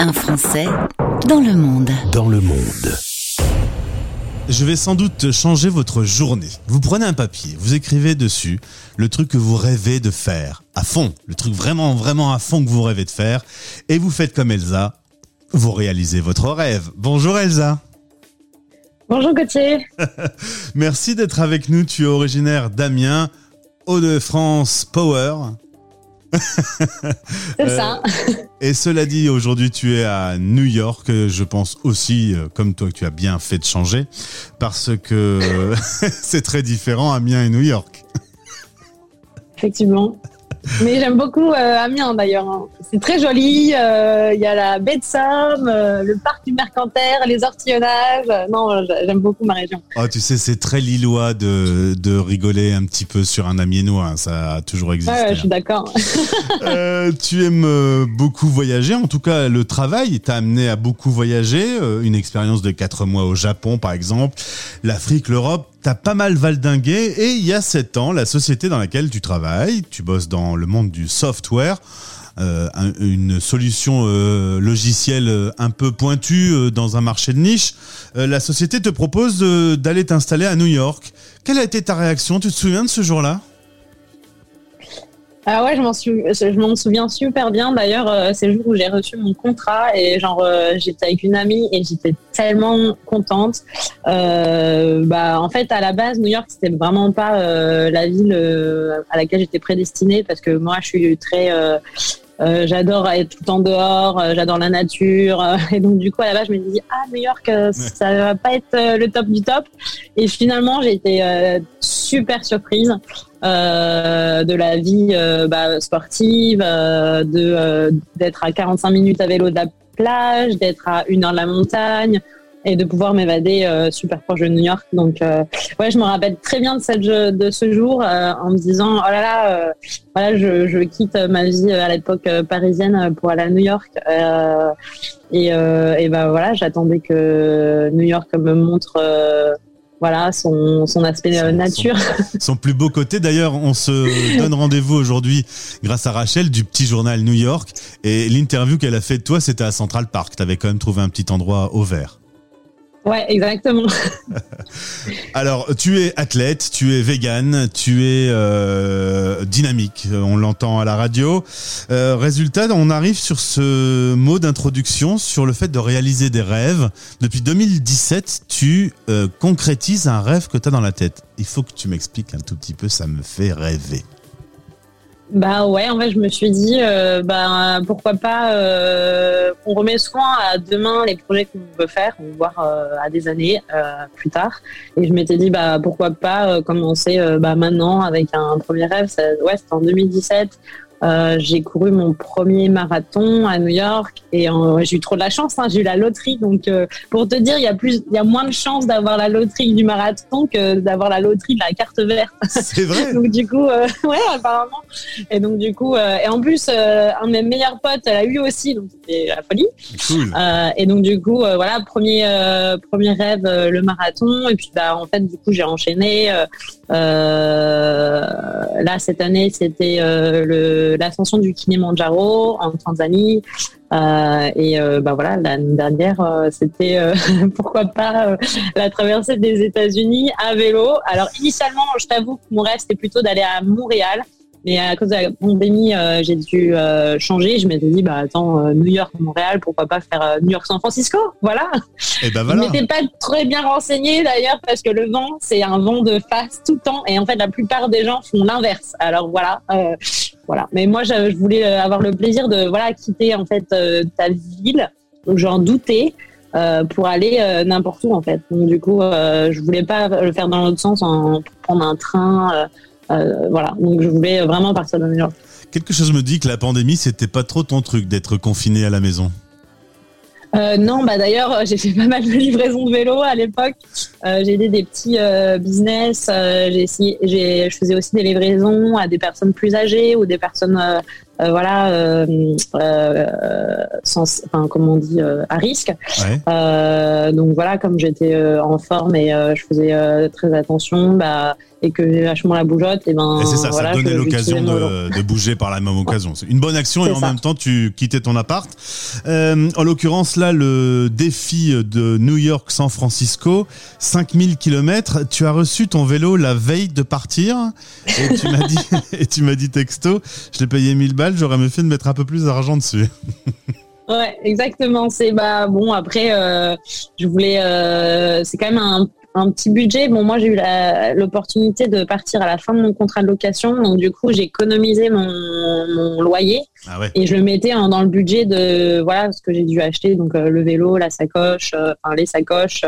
Un Français dans le monde. Dans le monde. Je vais sans doute changer votre journée. Vous prenez un papier, vous écrivez dessus le truc que vous rêvez de faire, à fond, le truc vraiment, vraiment à fond que vous rêvez de faire, et vous faites comme Elsa, vous réalisez votre rêve. Bonjour Elsa. Bonjour Gauthier. Merci d'être avec nous. Tu es originaire d'Amiens, Hauts-de-France Power. C'est ça. Euh, et cela dit, aujourd'hui tu es à New York. Je pense aussi, euh, comme toi, que tu as bien fait de changer parce que c'est très différent Amiens et New York. Effectivement. Mais j'aime beaucoup euh, Amiens d'ailleurs. Hein. C'est très joli. Euh, il y a la baie de Somme, euh, le parc du Mercantaire, les ortillonnages. Non, j'aime beaucoup ma région. Oh, tu sais, c'est très lillois de, de rigoler un petit peu sur un amiénois. Ça a toujours existé. Ouais, je suis d'accord. tu aimes beaucoup voyager? En tout cas, le travail t'a amené à beaucoup voyager. Une expérience de quatre mois au Japon, par exemple. L'Afrique, l'Europe t'as pas mal valdingué et il y a sept ans, la société dans laquelle tu travailles, tu bosses dans le monde du software, euh, une solution euh, logicielle euh, un peu pointue dans un marché de niche, la société te propose d'aller t'installer à New York. Quelle a été ta réaction? Tu te souviens de ce jour-là? Ah ouais, je m'en souviens super bien. D'ailleurs, euh, c'est le jour où j'ai reçu mon contrat et genre euh, j'étais avec une amie et j'étais tellement contente. Euh, bah en fait, à la base, New York c'était vraiment pas la ville à laquelle j'étais prédestinée parce que moi, je suis très j'adore être tout le temps dehors, j'adore la nature. et donc, du coup, à la base, je me dis, ah, New York, ça va pas être le top du top. Et finalement, j'ai été super surprise. Euh, de la vie euh, bah, sportive, euh, de d'être à 45 minutes à vélo de la plage, d'être à une heure de la montagne et de pouvoir m'évader super proche de New York. Donc ouais, je me rappelle très bien de cette de ce jour en me disant oh là là, voilà, je, je, quitte ma vie à l'époque parisienne pour aller à New York. et et bah voilà, j'attendais que New York me montre voilà son, son aspect euh, nature. Son, plus beau côté. D'ailleurs, on se donne rendez-vous aujourd'hui grâce à Rachel du petit journal New York. Et l'interview qu'elle a fait de toi, c'était à Central Park. Tu avais quand même trouvé un petit endroit au vert. Ouais, exactement. Alors, tu es athlète, tu es vegan, tu es euh, dynamique, on l'entend à la radio. Euh, résultat, on arrive sur ce mot d'introduction, sur le fait de réaliser des rêves. Depuis 2017, tu euh, concrétises un rêve que tu as dans la tête. Il faut que tu m'expliques un tout petit peu, ça me fait rêver. Bah ouais, en fait, je me suis dit, euh, bah, pourquoi pas euh, qu'on remet soin à demain les projets qu'on veut faire, voire euh, à des années euh, plus tard. Et je m'étais dit, bah, pourquoi pas commencer bah, maintenant avec un premier rêve. ouais, c'était en 2017 euh, j'ai couru mon premier marathon à New York et euh, j'ai eu trop de la chance. Hein, j'ai eu la loterie, donc euh, pour te dire, il y a plus, il y a moins de chances d'avoir la loterie du marathon que d'avoir la loterie de la carte verte. C'est vrai. donc du coup, ouais, apparemment. Et donc du coup, et en plus, un de mes meilleurs potes l'a eu aussi, donc c'était la folie. Cool. et donc du coup, voilà, premier premier rêve, le marathon. Et puis bah en fait, du coup, j'ai enchaîné. là cette année, c'était le l'ascension du Kilimanjaro en Tanzanie. Euh, et euh, bah voilà, l'année dernière, euh, c'était pourquoi pas la traversée des États-Unis à vélo. Alors initialement, je t'avoue que mon rêve c'était plutôt d'aller à Montréal. Mais à cause de la pandémie, euh, j'ai dû euh, changer. Je m'étais dit, bah attends, euh, New York, Montréal, pourquoi pas faire New York, San Francisco? Voilà. Et eh ben voilà. Je m'étais pas très bien renseigné d'ailleurs parce que le vent, c'est un vent de face tout le temps. Et en fait, la plupart des gens font l'inverse. Alors voilà, voilà. Mais moi, je, voulais avoir le plaisir de voilà quitter en fait ta ville. Donc j'en doutais. pour aller n'importe où en fait. Donc du coup, je voulais pas le faire dans l'autre sens en prendre un train euh, voilà, donc je voulais vraiment partir de New York. Quelque chose me dit que la pandémie, c'était pas trop ton truc d'être confiné à la maison. Euh, non, bah d'ailleurs, j'ai fait pas mal de livraisons de vélo à l'époque. Euh, j'ai aidé des petits business. j'ai essayé, je faisais aussi des livraisons à des personnes plus âgées ou des personnes voilà, sans, enfin, comment on dit, à risque. donc voilà, comme j'étais en forme et je faisais très attention, bah, et que j'ai vachement la bougeotte, et ben. Et c'est ça, ça donnait l'occasion de, de, bouger par la même occasion. C'est une bonne action et en même temps tu quittais ton appart. Euh, en l'occurrence là, le défi de New York-San Francisco, 5000 km. Tu as reçu ton vélo la veille de partir et tu m'as dit, et tu m'as dit texto, je l'ai payé 1000 balles, j'aurais mieux fait de mettre un peu plus d'argent dessus. Ouais, exactement. C'est bah bon après, euh, je voulais. Euh, c'est quand même un un petit budget. Bon, moi, j'ai eu l'opportunité de partir à la fin de mon contrat de location. Donc, du coup, j'ai économisé mon, loyer ah et je le mettais dans le budget de voilà ce que j'ai dû acheter. Donc, euh, le vélo, la sacoche, euh, enfin, les sacoches,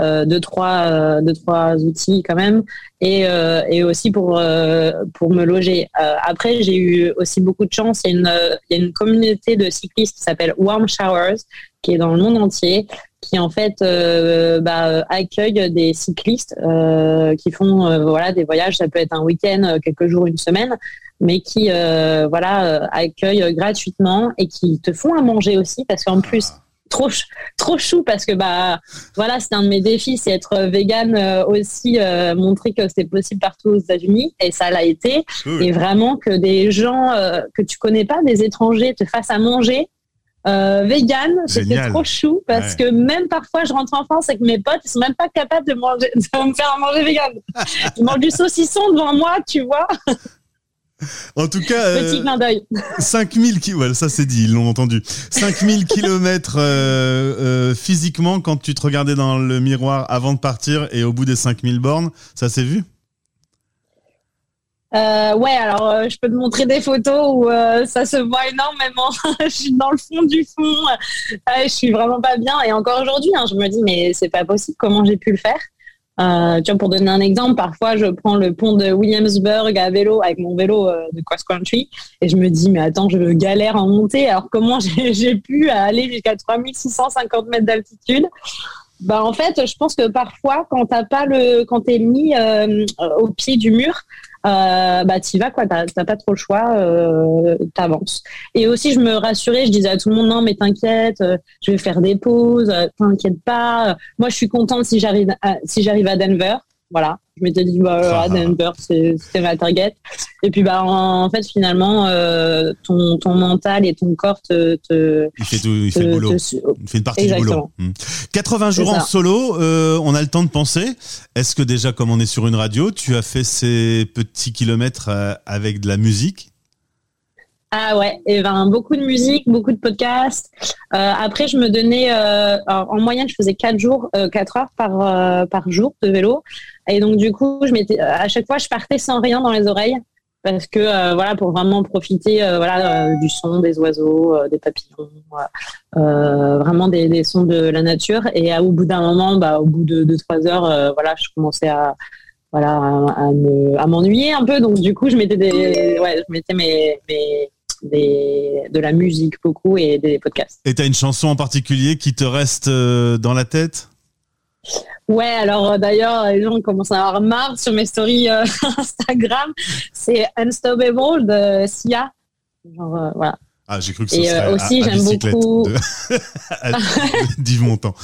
euh, deux, trois, deux, trois outils quand même. Et, et aussi pour, pour me loger. après, j'ai eu aussi beaucoup de chance. Il y a une, il y a une communauté de cyclistes qui s'appelle Warm Showers qui est dans le monde entier qui en fait euh, bah, accueille des cyclistes euh, qui font euh, voilà des voyages. Ça peut être un week-end, quelques jours, une semaine, mais qui voilà accueillent gratuitement et qui te font à manger aussi parce qu'en plus trop trop chou parce que bah voilà c'est un de mes défis c'est être vegan aussi montrer que c'est possible partout aux États-Unis et ça l'a été. Et vraiment que des gens que tu connais pas des étrangers te fassent à manger euh, vegan, c'était trop chou parce que même parfois je rentre en France avec mes potes, ils sont même pas capables de, manger, de me faire manger vegan. Ils mangent du saucisson devant moi, tu vois. En tout cas, petit clin d'œil. 5000 km, ça c'est dit, ils l'ont entendu. 5000 km euh, euh, physiquement quand tu te regardais dans le miroir avant de partir et au bout des 5000 bornes, ça s'est vu? Euh, ouais, alors euh, je peux te montrer des photos où euh, ça se voit énormément. je suis dans le fond du fond. je suis vraiment pas bien. Et encore aujourd'hui, hein, je me dis mais c'est pas possible. Comment j'ai pu le faire? Tu vois, pour donner un exemple, parfois je prends le pont de Williamsburg à vélo avec mon vélo de cross country et je me dis mais attends, je galère en montée. Alors comment j'ai pu aller jusqu'à 3650 mètres d'altitude? Bah en fait, je pense que parfois, quand t'as pas le, quand t'es mis au pied du mur, euh, bah t'y vas quoi, t'as pas trop le choix, euh, t'avances. Et aussi je me rassurais, je disais à tout le monde non mais t'inquiète, euh, je vais faire des pauses, euh, t'inquiète pas. Moi je suis contente si j'arrive si j'arrive à Denver, voilà. Je m'étais dit, bah, à Denver, c'était ma target. Et puis, bah, en, fait, finalement, euh, ton, ton, mental et ton corps te. te il fait, tout, il fait le boulot. il fait une partie du boulot. 80 hmm. jours en solo, euh, on a le temps de penser. Est-ce que déjà, comme on est sur une radio, tu as fait ces petits kilomètres euh, avec de la musique? Ah ouais, et ben beaucoup de musique, beaucoup de podcasts. Euh, après, je me donnais, euh, en moyenne, je faisais 4 jours, euh, 4 heures par euh, par jour de vélo, et donc du coup, je m'étais, à chaque fois, je partais sans rien dans les oreilles parce que euh, voilà, pour vraiment profiter, voilà, du son des oiseaux, des papillons, vraiment des, des, sons de la nature. Et au bout d'un moment, bah, au bout de 2-3 heures, voilà, je commençais à voilà à, m'ennuyer un peu donc du coup je mettais des ouais je mettais mes, mes de la musique beaucoup et des podcasts. Et tu as une chanson en particulier qui te reste euh, dans la tête? Ouais, alors euh, d'ailleurs, les gens commencent à avoir marre sur mes stories euh, Instagram. C'est Unstoppable de Sia. Genre, voilà. Ah, j'ai cru que ce serait aussi, j'aime beaucoup. D'Yves Montand.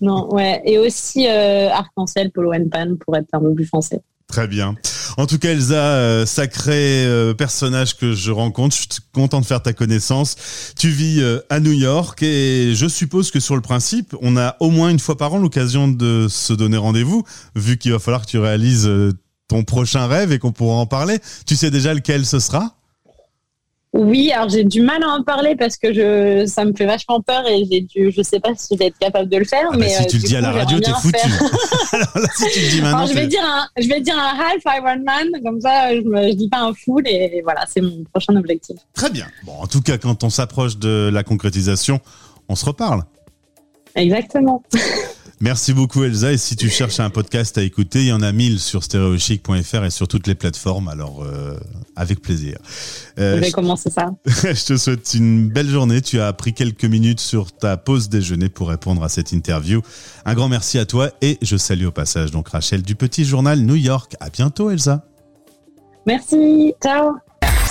non, ouais. Et aussi Arc-en-Ciel, Polo Pan pour être un peu plus français. Très bien. En tout cas, Elsa, euh, sacré euh, personnage que je rencontre, je suis content de faire ta connaissance. Tu vis euh, à New York et je suppose que sur le principe, on a au moins une fois par an l'occasion de se donner rendez-vous, vu qu'il va falloir que tu réalises ton prochain rêve et qu'on pourra en parler. Tu sais déjà lequel ce sera? Oui, alors j'ai du mal à en parler parce que je, ça me fait vachement peur et j'ai dû, je sais pas si je vais être capable de le faire. Ah bah, mais si tu le dis à la radio, t'es foutu. alors là, si tu le dis maintenant, je vais dire un, je vais dire un half Ironman, comme ça, je me, je dis pas un full et voilà, c'est mon prochain objectif. Très bien. Bon, en tout cas, quand on s'approche de la concrétisation, on se reparle. Exactement. Merci beaucoup Elsa. Et si tu cherches un podcast à écouter, il y en a mille sur stereochic.fr et sur toutes les plateformes. Alors euh, avec plaisir. Euh, je vais commencer ça. je te souhaite une belle journée. Tu as pris quelques minutes sur ta pause déjeuner pour répondre à cette interview. Un grand merci à toi et je salue au passage donc Rachel du petit journal New York. À bientôt Elsa. Merci. Ciao.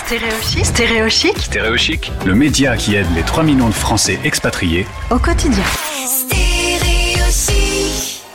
Stéréochic. Stéréochic. Stéréochic, le média qui aide les 3 millions de Français expatriés Au quotidien. Stéréochic.